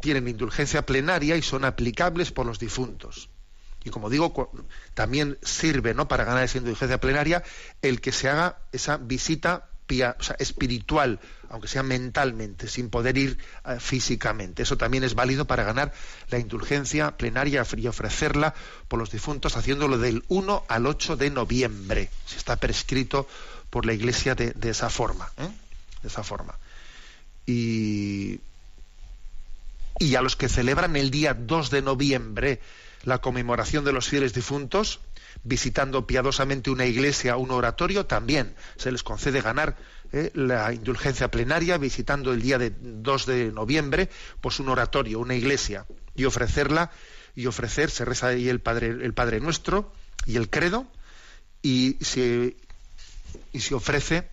tienen indulgencia plenaria y son aplicables por los difuntos. Y como digo, también sirve ¿no? para ganar esa indulgencia plenaria el que se haga esa visita espiritual, aunque sea mentalmente, sin poder ir eh, físicamente. Eso también es válido para ganar la indulgencia plenaria y ofrecerla por los difuntos, haciéndolo del 1 al 8 de noviembre. Se está prescrito por la Iglesia de, esa forma. ¿eh? De esa forma. Y, y a los que celebran el día 2 de noviembre la conmemoración de los fieles difuntos, visitando piadosamente una iglesia, un oratorio, también se les concede ganar eh, la indulgencia plenaria, visitando el día de 2 de noviembre, pues un oratorio, una iglesia, y ofrecerla, y ofrecer, se reza ahí el Padre, el Padre Nuestro y el credo, y se, y se ofrece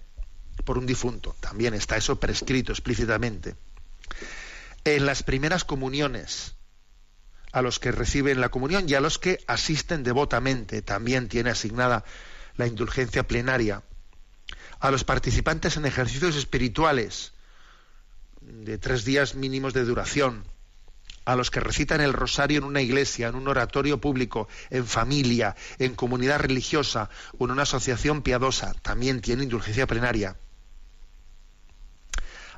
por un difunto. También está eso prescrito explícitamente. En las primeras comuniones, a los que reciben la comunión y a los que asisten devotamente. También tiene asignada la indulgencia plenaria. A los participantes en ejercicios espirituales de tres días mínimos de duración. A los que recitan el rosario en una iglesia, en un oratorio público, en familia, en comunidad religiosa o en una asociación piadosa, también tiene indulgencia plenaria.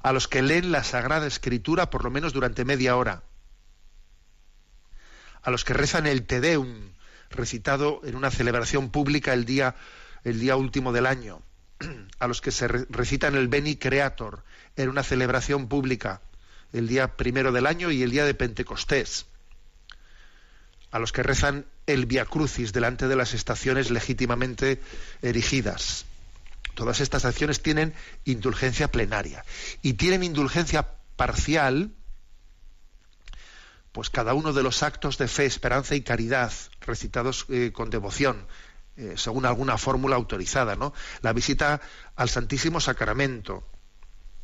A los que leen la Sagrada Escritura por lo menos durante media hora. A los que rezan el Te Deum, recitado en una celebración pública el día, el día último del año, a los que se recitan el Beni Creator en una celebración pública el día primero del año y el día de Pentecostés, a los que rezan el Via Crucis delante de las estaciones legítimamente erigidas. Todas estas acciones tienen indulgencia plenaria y tienen indulgencia parcial pues cada uno de los actos de fe, esperanza y caridad recitados eh, con devoción, eh, según alguna fórmula autorizada, ¿no? La visita al Santísimo Sacramento.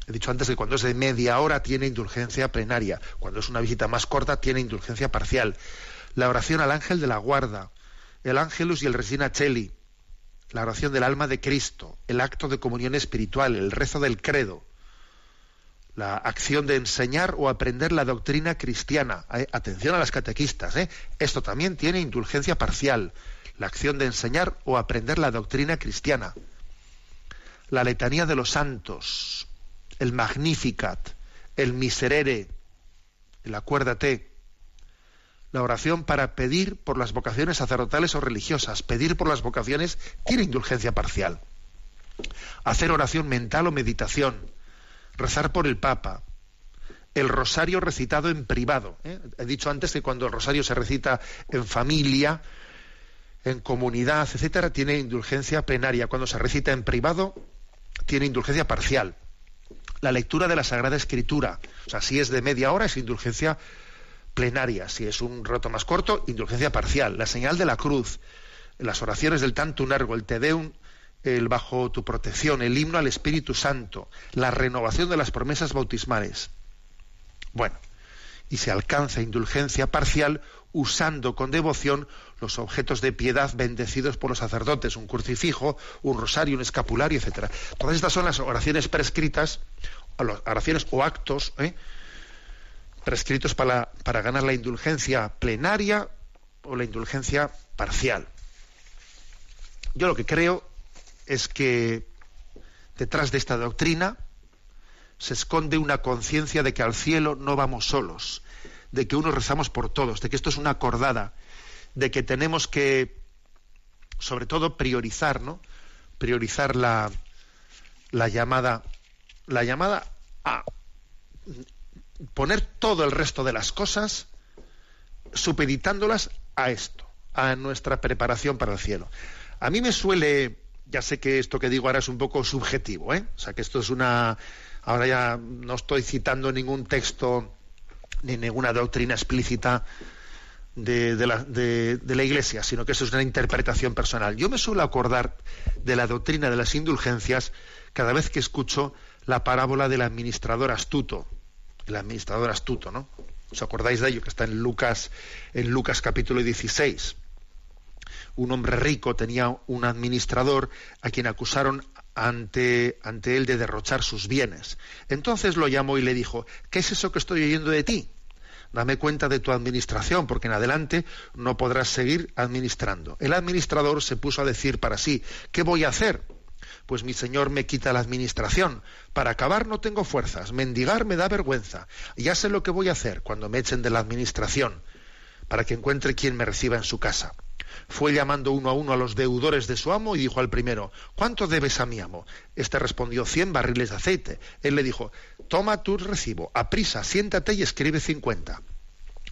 He dicho antes que cuando es de media hora tiene indulgencia plenaria, cuando es una visita más corta tiene indulgencia parcial. La oración al ángel de la guarda, el ángelus y el resina cheli, la oración del alma de Cristo, el acto de comunión espiritual, el rezo del credo, la acción de enseñar o aprender la doctrina cristiana. Eh, atención a las catequistas, ¿eh? esto también tiene indulgencia parcial, la acción de enseñar o aprender la doctrina cristiana. La letanía de los santos, el Magnificat, el Miserere, el Acuérdate, la oración para pedir por las vocaciones sacerdotales o religiosas, pedir por las vocaciones tiene indulgencia parcial. Hacer oración mental o meditación, rezar por el Papa, el rosario recitado en privado. ¿eh? He dicho antes que cuando el rosario se recita en familia, en comunidad, etcétera, tiene indulgencia plenaria. Cuando se recita en privado, tiene indulgencia parcial. La lectura de la Sagrada Escritura, o sea, si es de media hora, es indulgencia plenaria. Si es un rato más corto, indulgencia parcial. La señal de la cruz, las oraciones del Tantum Ergo, el Te Deum, el bajo tu protección, el himno al Espíritu Santo, la renovación de las promesas bautismales. Bueno, y se alcanza indulgencia parcial usando con devoción los objetos de piedad bendecidos por los sacerdotes, un crucifijo, un rosario, un escapulario, etcétera. Todas estas son las oraciones prescritas, oraciones o actos ¿eh? Prescritos para, para ganar la indulgencia plenaria o la indulgencia parcial. Yo lo que creo es que detrás de esta doctrina se esconde una conciencia de que al cielo no vamos solos, de que unos rezamos por todos, de que esto es una acordada, de que tenemos que, sobre todo, priorizar, ¿no? Priorizar la, la llamada, la llamada a poner todo el resto de las cosas supeditándolas a esto, a nuestra preparación para el cielo. A mí me suele ya sé que esto que digo ahora es un poco subjetivo, ¿eh? O sea, que esto es una... Ahora ya no estoy citando ningún texto ni ninguna doctrina explícita de, la, de, la, Iglesia, sino que eso es una interpretación personal. Yo me suelo acordar de la doctrina de las indulgencias cada vez que escucho la parábola del administrador astuto. El administrador astuto, ¿no? ¿Os acordáis de ello? Que está en Lucas, en Lucas capítulo 16 un hombre rico tenía un administrador a quien acusaron ante, ante él de derrochar sus bienes. Entonces lo llamó y le dijo, ¿qué es eso que estoy oyendo de ti? Dame cuenta de tu administración, porque en adelante no podrás seguir administrando. El administrador se puso a decir para sí, ¿qué voy a hacer? Pues mi señor me quita la administración. Para acabar no tengo fuerzas. Mendigar me da vergüenza. Ya sé lo que voy a hacer cuando me echen de la administración, para que encuentre quien me reciba en su casa fue llamando uno a uno a los deudores de su amo y dijo al primero, ¿cuánto debes a mi amo? Este respondió, cien barriles de aceite. Él le dijo, toma tu recibo, aprisa, siéntate y escribe cincuenta.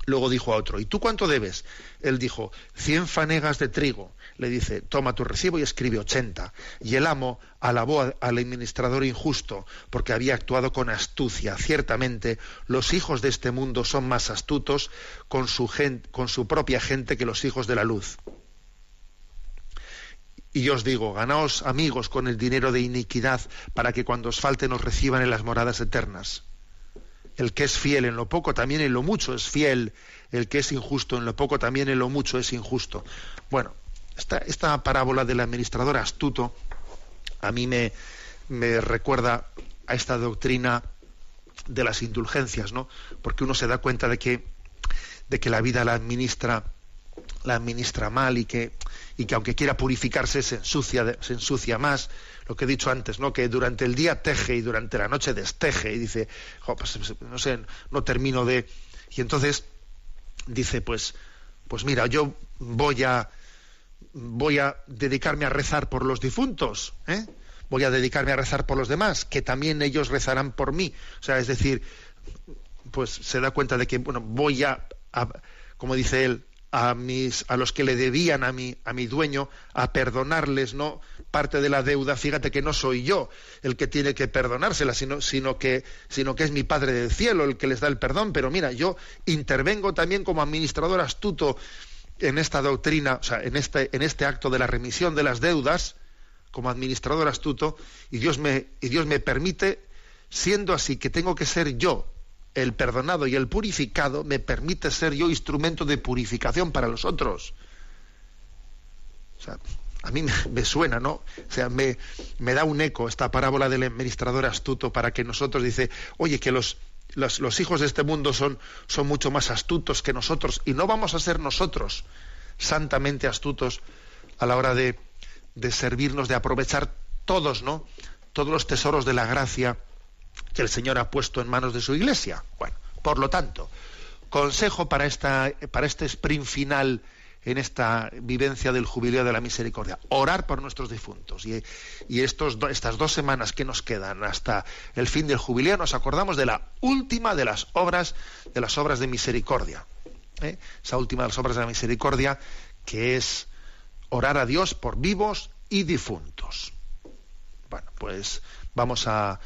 Luego dijo a otro, ¿y tú cuánto debes? Él dijo, cien fanegas de trigo. Le dice, toma tu recibo y escribe ochenta. Y el amo alabó al administrador injusto porque había actuado con astucia. Ciertamente, los hijos de este mundo son más astutos con su, con su propia gente que los hijos de la luz. Y yo os digo, ganaos amigos con el dinero de iniquidad para que cuando os falte nos reciban en las moradas eternas. El que es fiel en lo poco, también en lo mucho es fiel. El que es injusto en lo poco, también en lo mucho es injusto. Bueno, esta, parábola del administrador astuto a mí me, recuerda a esta doctrina de las indulgencias, ¿no? Porque uno se da cuenta de que, de que la vida la administra, la administra mal y que y que aunque quiera purificarse se ensucia, se ensucia más. Lo que he dicho antes, ¿no? Que durante el día teje y durante la noche desteje y dice, pues, no sé, no termino de. Y entonces dice, pues, pues mira, yo voy a voy a dedicarme a rezar por los difuntos, ¿eh? voy a dedicarme a rezar por los demás, que también ellos rezarán por mí. O sea, es decir, pues se da cuenta de que, bueno, voy a, como dice él, a mis a los que le debían a mi a mi dueño a perdonarles no parte de la deuda fíjate que no soy yo el que tiene que perdonársela sino sino que sino que es mi padre del cielo el que les da el perdón pero mira yo intervengo también como administrador astuto en esta doctrina, o sea, en este, en este acto de la remisión de las deudas, como administrador astuto, y Dios me, y Dios me permite, siendo así que tengo que ser yo el perdonado y el purificado, me permite ser yo instrumento de purificación para los otros. O sea, a mí me, suena, ¿no? O sea, me, me da un eco esta parábola del administrador astuto para que nosotros dice, oye, que los, los, hijos de este mundo son, son mucho más astutos que nosotros y no vamos a ser nosotros santamente astutos a la hora de, de servirnos, de aprovechar todos, ¿no? Todos los tesoros de la gracia que el Señor ha puesto en manos de su iglesia. Bueno, por lo tanto, consejo para, esta, para este sprint final en esta vivencia del jubileo de la misericordia. Orar por nuestros difuntos. Y, estos, estas dos semanas que nos quedan hasta el fin del jubileo nos acordamos de la última de las obras, de las obras de misericordia. ¿eh? Esa última de las obras de la misericordia que es orar a Dios por vivos y difuntos. Bueno, pues vamos a,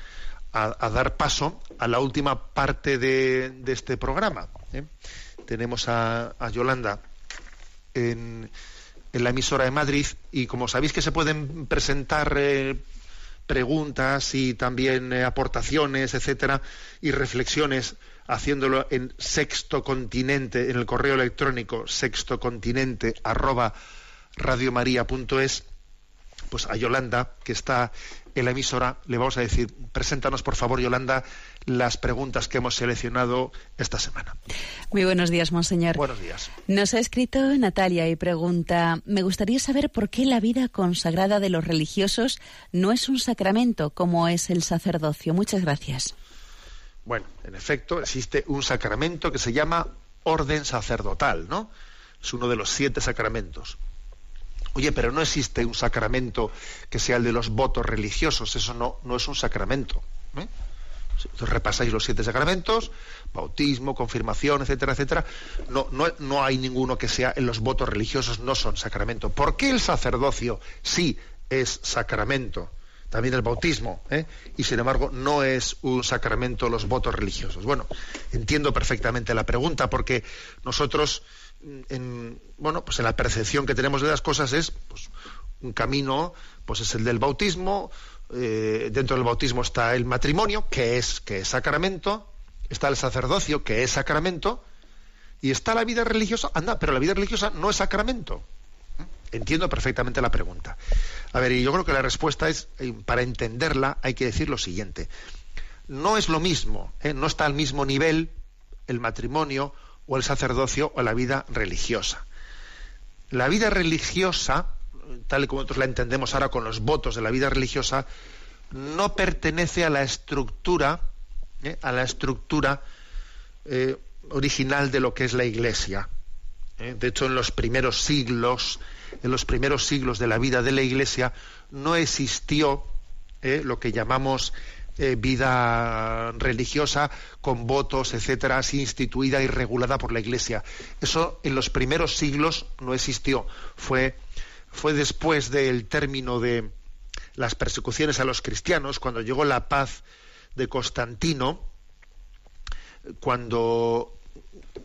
dar paso a la última parte de, este programa. ¿eh? Tenemos a Yolanda en, la emisora de Madrid y como sabéis que se pueden presentar eh, preguntas y también eh, aportaciones, etcétera, y reflexiones haciéndolo en sexto continente, en el correo electrónico sextocontinente arroba radiomaria.es, pues a Yolanda, que está en la emisora, le vamos a decir, preséntanos por favor, Yolanda, las preguntas que hemos seleccionado esta semana. Muy buenos días, monseñor. Buenos días. Nos ha escrito Natalia y pregunta, me gustaría saber por qué la vida consagrada de los religiosos no es un sacramento como es el sacerdocio. Muchas gracias. Bueno, en efecto, existe un sacramento que se llama orden sacerdotal, ¿no? Es uno de los siete sacramentos. Oye, pero no existe un sacramento que sea el de los votos religiosos, eso no, no es un sacramento. ¿eh? Repasáis los siete sacramentos, bautismo, confirmación, etcétera, etcétera. No, no, no hay ninguno que sea en los votos religiosos, no son sacramento. ¿Por qué el sacerdocio sí es sacramento? También el bautismo, ¿eh? y sin embargo no es un sacramento los votos religiosos. Bueno, entiendo perfectamente la pregunta, porque nosotros, en, bueno, pues en la percepción que tenemos de las cosas es pues, un camino, pues es el del bautismo, eh, dentro del bautismo está el matrimonio, que es, que es sacramento, está el sacerdocio, que es sacramento, y está la vida religiosa, anda, pero la vida religiosa no es sacramento. Entiendo perfectamente la pregunta. A ver, y yo creo que la respuesta es, eh, para entenderla hay que decir lo siguiente. No es lo mismo, ¿eh? no está al mismo nivel el matrimonio o el sacerdocio o la vida religiosa. La vida religiosa tal y como nosotros la entendemos ahora con los votos de la vida religiosa, no pertenece a la estructura, ¿eh? a la estructura original de lo que es la Iglesia. ¿Eh? De hecho, en los primeros siglos, en los primeros siglos de la vida de la Iglesia, no existió lo que llamamos vida religiosa con votos, etcétera, así instituida y regulada por la Iglesia. Eso en los primeros siglos no existió. Fue fue después del término de las persecuciones a los cristianos, cuando llegó la paz de Constantino, cuando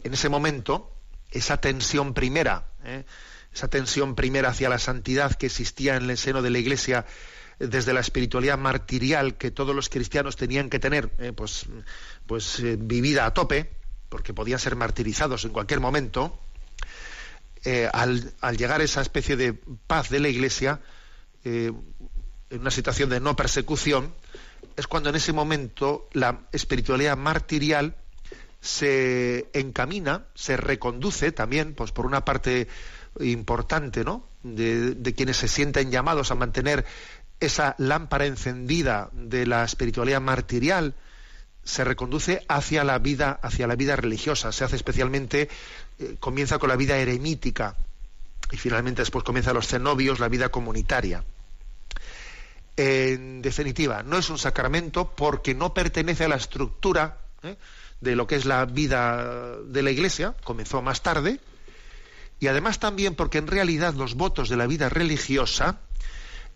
en ese momento esa tensión primera, ¿eh? esa tensión primera hacia la santidad que existía en el seno de la Iglesia desde la espiritualidad martirial que todos los cristianos tenían que tener, ¿eh? pues, pues eh, vivida a tope, porque podían ser martirizados en cualquier momento, eh, al, llegar a esa especie de paz de la Iglesia, eh, en una situación de no persecución, es cuando en ese momento la espiritualidad martirial se encamina, se reconduce también, pues por una parte importante, ¿no? De, quienes se sienten llamados a mantener esa lámpara encendida de la espiritualidad martirial se reconduce hacia la vida, hacia la vida religiosa. Se hace especialmente, eh, comienza con la vida eremítica y finalmente después comienza los cenobios, la vida comunitaria. En definitiva, no es un sacramento porque no pertenece a la estructura ¿eh? De lo que es la vida de la Iglesia, comenzó más tarde, y además también porque en realidad los votos de la vida religiosa,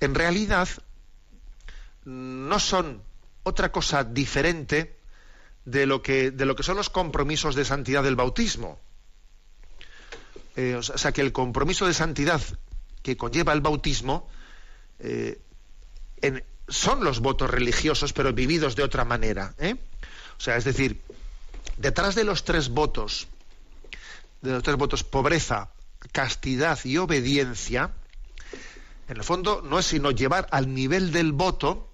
en realidad no son otra cosa diferente de lo que, de lo que son los compromisos de santidad del bautismo. Eh, o sea, que el compromiso de santidad que conlleva el bautismo eh, son los votos religiosos, pero vividos de otra manera. ¿eh? O sea, es decir, detrás de los tres votos, de los tres votos, pobreza, castidad y obediencia, en el fondo no es sino llevar al nivel del voto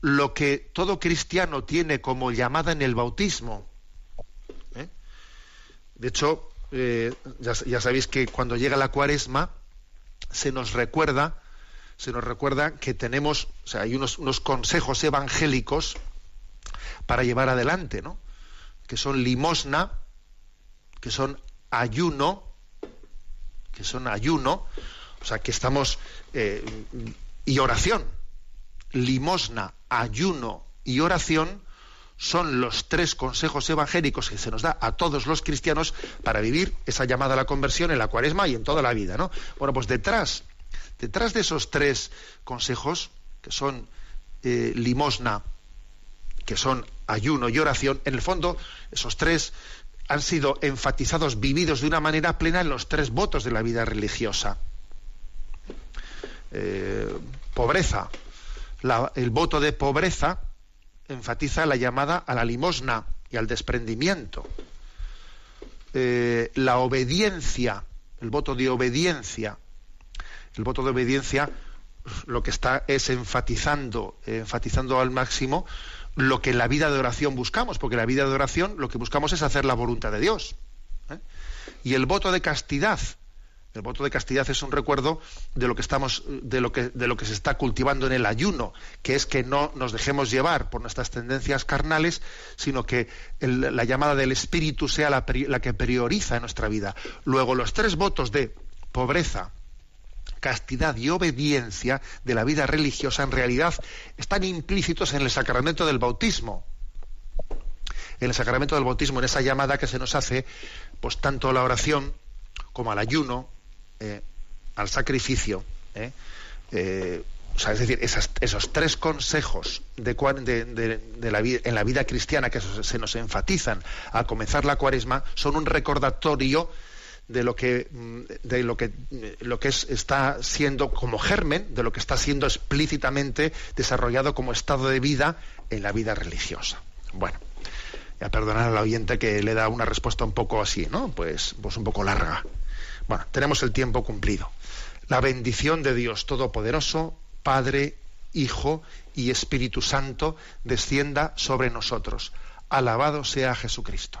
lo que todo cristiano tiene como llamada en el bautismo. ¿eh? De hecho, eh, ya, sabéis que cuando llega la cuaresma se nos recuerda, se nos recuerda que tenemos, o sea, hay unos, unos consejos evangélicos para llevar adelante, ¿no? Que son limosna, que son ayuno, que son ayuno, o sea, que estamos eh, y oración limosna, ayuno y oración son los tres consejos evangélicos que se nos da a todos los cristianos para vivir esa llamada a la conversión en la cuaresma y en toda la vida, ¿no? Bueno, pues detrás, detrás de esos tres consejos, que son eh, limosna, que son ayuno y oración, en el fondo, esos tres han sido enfatizados, vividos de una manera plena en los tres votos de la vida religiosa. Eh, pobreza, el voto de pobreza enfatiza la llamada a la limosna y al desprendimiento. Eh, la obediencia, el voto de obediencia, el voto de obediencia lo que está es enfatizando, enfatizando al máximo lo que en la vida de oración buscamos, porque en la vida de oración lo que buscamos es hacer la voluntad de Dios. ¿eh? Y el voto de castidad, el voto de castidad es un recuerdo de lo que estamos, de lo que, de lo que se está cultivando en el ayuno, que es que no nos dejemos llevar por nuestras tendencias carnales, sino que la llamada del espíritu sea la, la que prioriza en nuestra vida. Luego, los tres votos de pobreza, castidad y obediencia de la vida religiosa en realidad están implícitos en el sacramento del bautismo. En el sacramento del bautismo, en esa llamada que se nos hace, pues tanto a la oración como al ayuno, eh, al sacrificio. Eh, eh, o sea, es decir, esos tres consejos de, la, en la vida cristiana que se nos enfatizan al comenzar la cuaresma son un recordatorio de lo que mm, de lo que lo que está siendo como germen de lo que está siendo explícitamente desarrollado como estado de vida en la vida religiosa bueno a perdonar al oyente que le da una respuesta un poco así no pues pues un poco larga bueno, tenemos el tiempo cumplido. La bendición de Dios Todopoderoso, Padre, Hijo y Espíritu Santo, descienda sobre nosotros. Alabado sea Jesucristo.